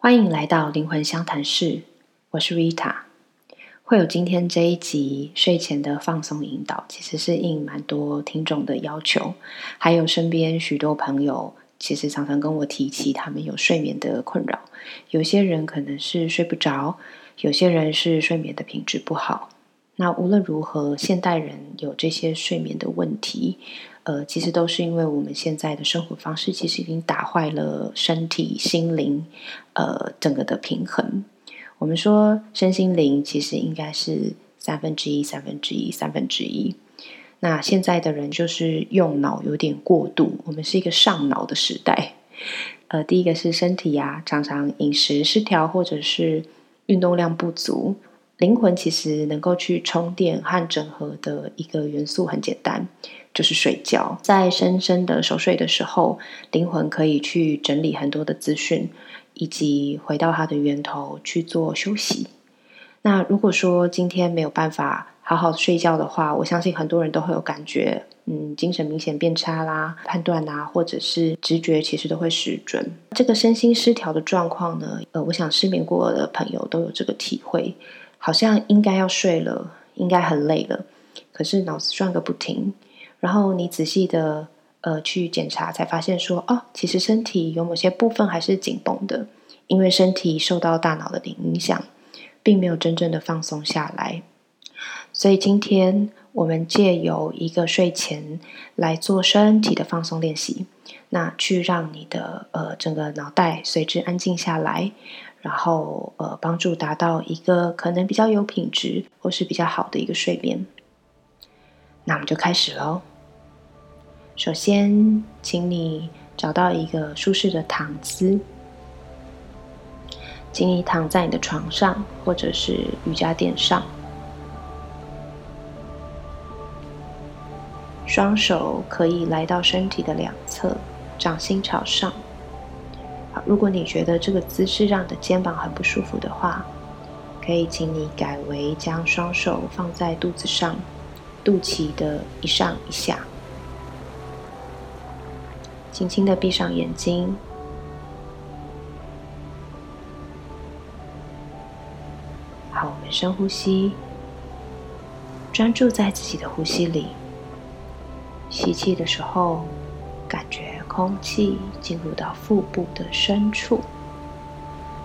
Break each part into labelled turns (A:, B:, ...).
A: 欢迎来到灵魂相谈室，我是 Rita。会有今天这一集睡前的放松引导，其实是应蛮多听众的要求，还有身边许多朋友，其实常常跟我提起他们有睡眠的困扰。有些人可能是睡不着，有些人是睡眠的品质不好。那无论如何，现代人有这些睡眠的问题。呃，其实都是因为我们现在的生活方式，其实已经打坏了身体、心灵，呃，整个的平衡。我们说身心灵其实应该是三分之一、三分之一、三分之一。那现在的人就是用脑有点过度，我们是一个上脑的时代。呃，第一个是身体啊，常常饮食失调或者是运动量不足。灵魂其实能够去充电和整合的一个元素很简单，就是睡觉。在深深的熟睡的时候，灵魂可以去整理很多的资讯，以及回到它的源头去做休息。那如果说今天没有办法好好睡觉的话，我相信很多人都会有感觉，嗯，精神明显变差啦，判断啊，或者是直觉其实都会失准。这个身心失调的状况呢，呃，我想失眠过的朋友都有这个体会。好像应该要睡了，应该很累了，可是脑子转个不停。然后你仔细的呃去检查，才发现说，哦，其实身体有某些部分还是紧绷的，因为身体受到大脑的影响，并没有真正的放松下来。所以今天我们借由一个睡前来做身体的放松练习，那去让你的呃整个脑袋随之安静下来。然后，呃，帮助达到一个可能比较有品质或是比较好的一个睡眠。那我们就开始喽。首先，请你找到一个舒适的躺姿，请你躺在你的床上或者是瑜伽垫上，双手可以来到身体的两侧，掌心朝上。如果你觉得这个姿势让你的肩膀很不舒服的话，可以请你改为将双手放在肚子上，肚脐的一上一下，轻轻的闭上眼睛。好，我们深呼吸，专注在自己的呼吸里，吸气的时候。感觉空气进入到腹部的深处，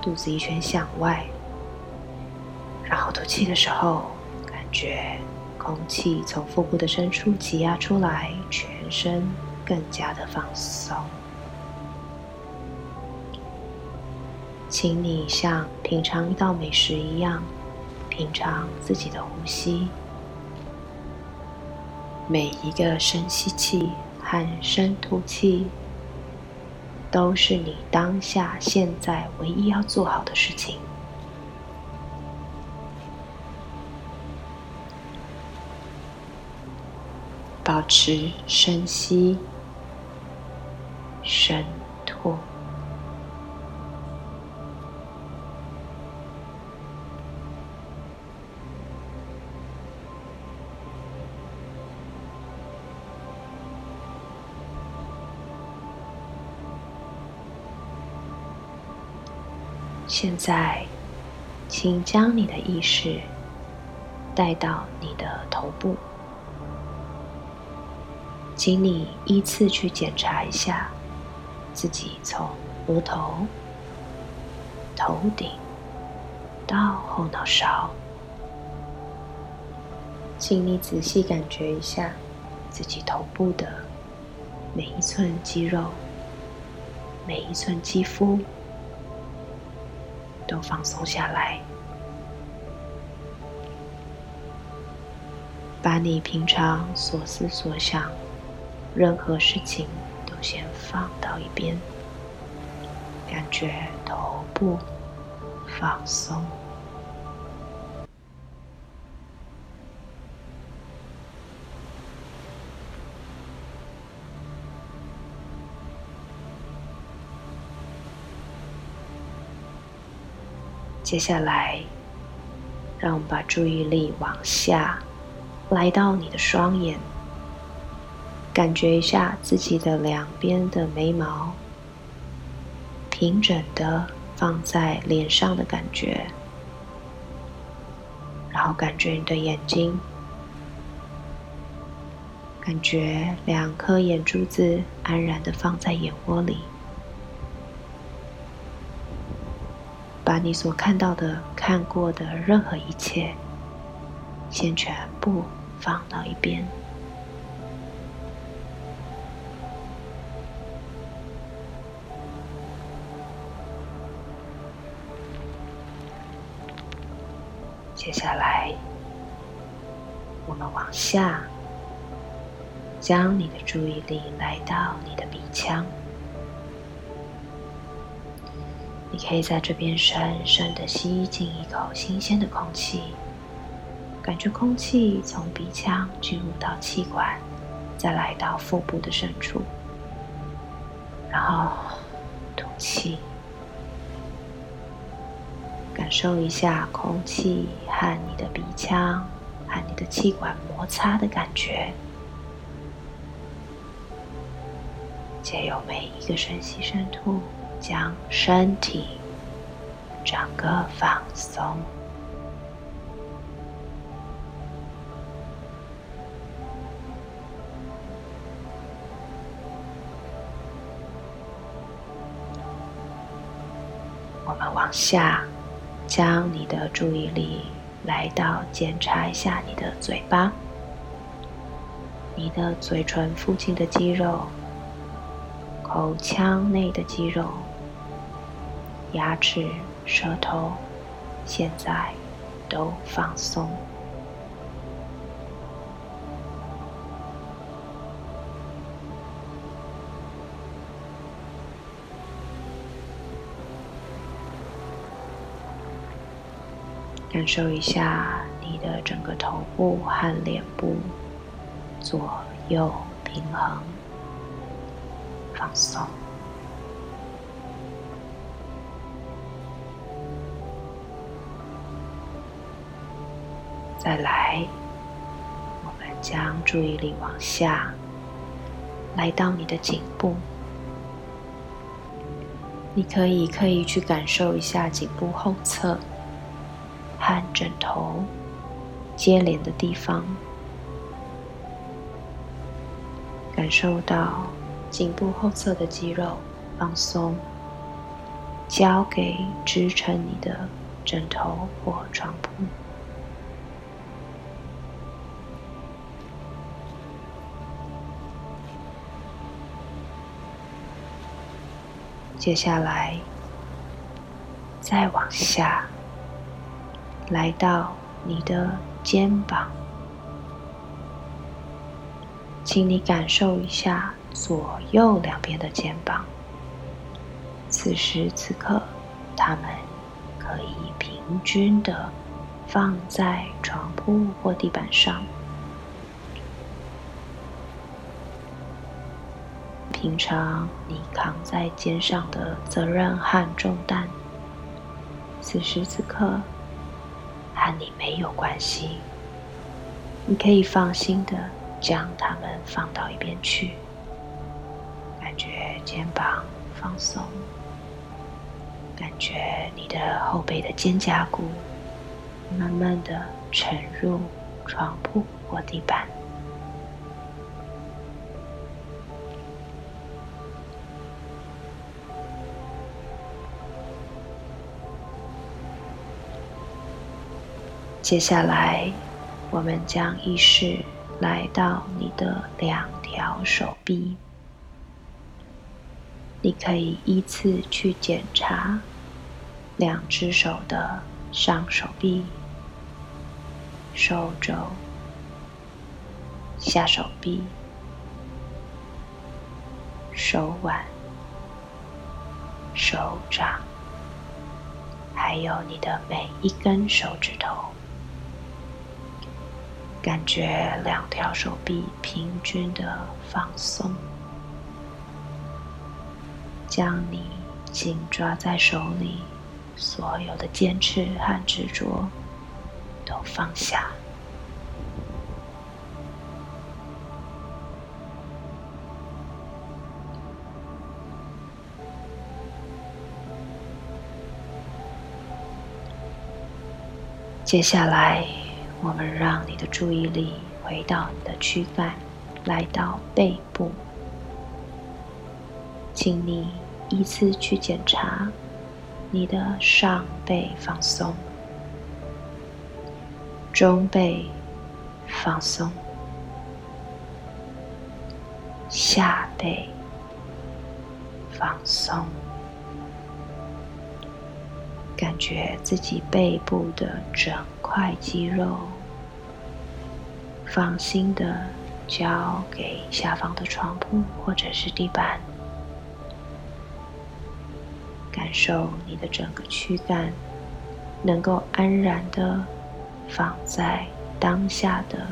A: 肚子一圈向外，然后吐气的时候，感觉空气从腹部的深处挤压出来，全身更加的放松。请你像品尝一道美食一样，品尝自己的呼吸，每一个深吸气。和深吐气，都是你当下现在唯一要做好的事情。保持深吸、深吐。现在，请将你的意识带到你的头部，请你依次去检查一下自己从额头、头顶到后脑勺，请你仔细感觉一下自己头部的每一寸肌肉、每一寸肌肤。都放松下来，把你平常所思所想、任何事情都先放到一边，感觉头部放松。接下来，让我们把注意力往下，来到你的双眼，感觉一下自己的两边的眉毛平整的放在脸上的感觉，然后感觉你的眼睛，感觉两颗眼珠子安然的放在眼窝里，你所看到的、看过的任何一切，先全部放到一边。接下来，我们往下，将你的注意力来到你的鼻腔。可以在这边深深的吸进一口新鲜的空气，感觉空气从鼻腔进入到气管，再来到腹部的深处，然后吐气。感受一下空气和你的鼻腔和你的气管摩擦的感觉，借由每一个深吸深吐，将身体整个放松。我们往下。将你的注意力来到检查一下你的嘴巴，你的嘴唇附近的肌肉、口腔内的肌肉、牙齿、舌头，现在都放松。感受一下你的整个头部和脸部，左右平衡，放松。再来，我们将注意力往下，来到你的颈部。你可以刻意去感受一下颈部后侧。和枕头接连的地方，感受到颈部后侧的肌肉放松，交给支撑你的枕头或床铺。接下来，再往下。来到你的肩膀，请你感受一下左右两边的肩膀。此时此刻，它们可以平均的放在床铺或地板上。平常你扛在肩上的责任和重担，此时此刻。和你没有关系，你可以放心的将它们放到一边去，感觉肩膀放松，感觉你的后背的肩胛骨慢慢的沉入床铺或地板。接下来，我们将意识来到你的两条手臂。你可以依次去检查两只手的上手臂、手肘、下手臂、手腕、手掌，还有你的每一根手指头。感觉两条手臂平均的放松。将你紧抓在手里所有的坚持和执着都放下。接下来我们让你的注意力回到你的躯干，来到背部，请你依次去检查你的上背放松，中背放松，下背放松。感觉自己背部的整块肌肉，放心的交给下方的床铺或者是地板，感受你的整个躯干能够安然的放在当下的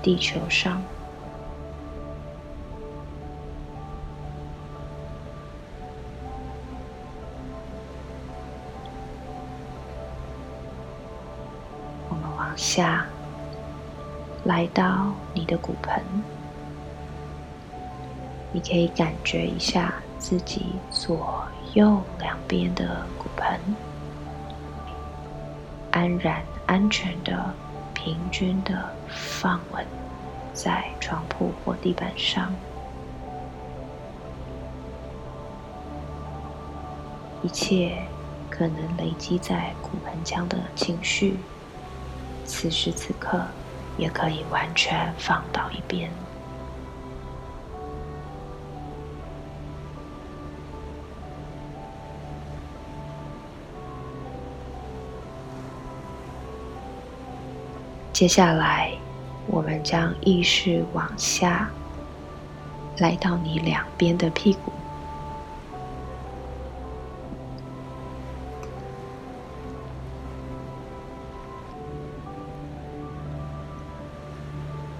A: 地球上。往下，来到你的骨盆，你可以感觉一下自己左右两边的骨盆，安然、安全的、平均的放稳在床铺或地板上，一切可能累积在骨盆腔的情绪。此时此刻，也可以完全放到一边。接下来，我们将意识往下，来到你两边的屁股。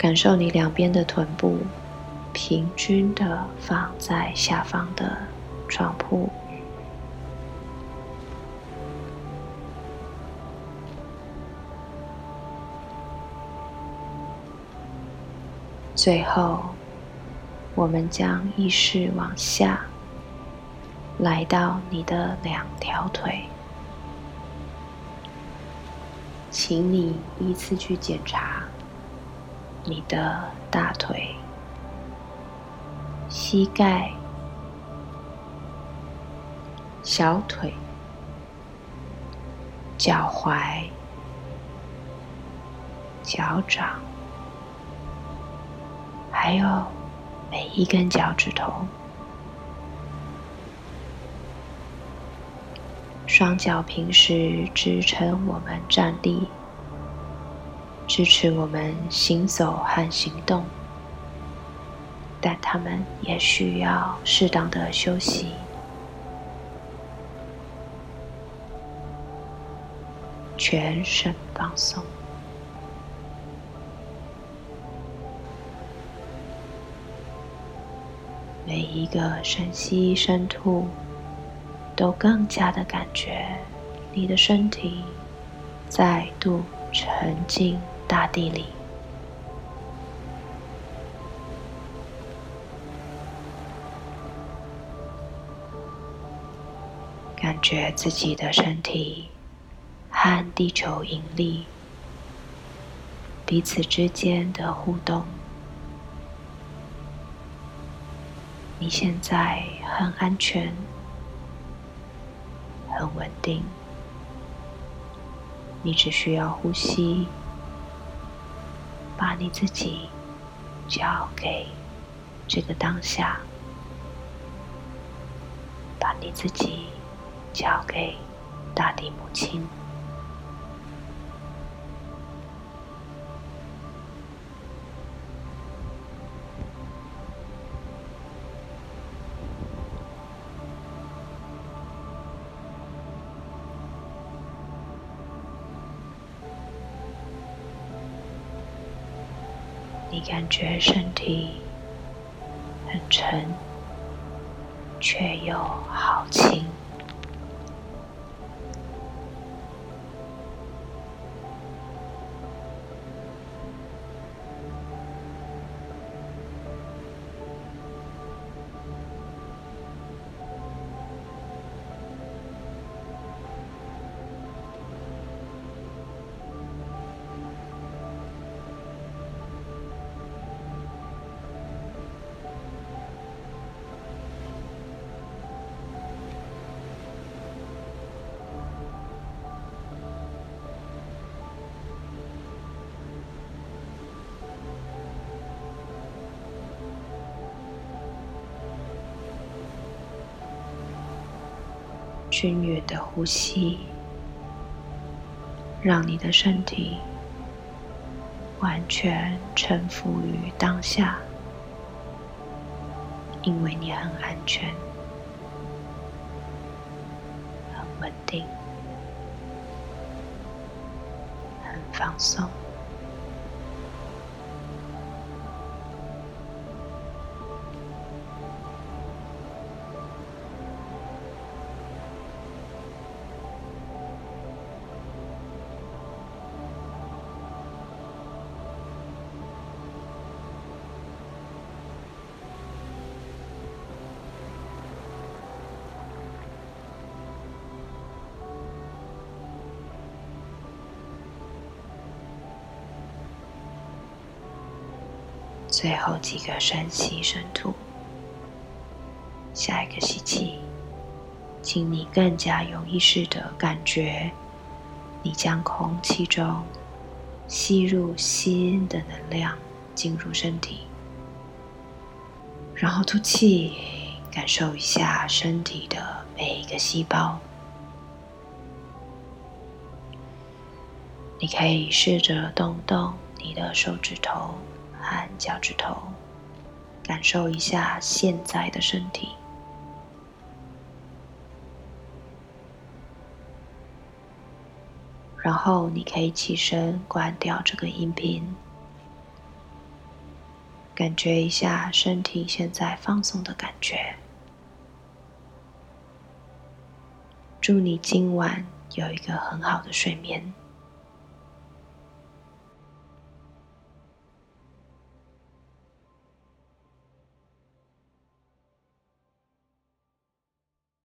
A: 感受你两边的臀部平均的放在下方的床铺，最后，我们将意识往下，来到你的两条腿，请你依次去检查。你的大腿、膝盖、小腿、脚踝、脚掌，还有每一根脚趾头，双脚平时支撑我们站立。支持我们行走和行动，但他们也需要适当的休息。全身放松，每一个深吸深吐，都更加的感觉你的身体再度沉静。大地里，感觉自己的身体和地球引力彼此之间的互动。你现在很安全，很稳定，你只需要呼吸。把你自己交给这个当下，把你自己交给大地母亲。感觉身体很沉，却又均匀的呼吸，让你的身体完全臣服于当下，因为你很安全、很稳定、很放松。最后几个深吸深吐，下一个吸气，请你更加有意识的感觉，你将空气中吸入新的能量进入身体，然后吐气，感受一下身体的每一个细胞。你可以试着动动你的手指头。按脚趾头，感受一下现在的身体。然后你可以起身关掉这个音频，感觉一下身体现在放松的感觉。祝你今晚有一个很好的睡眠。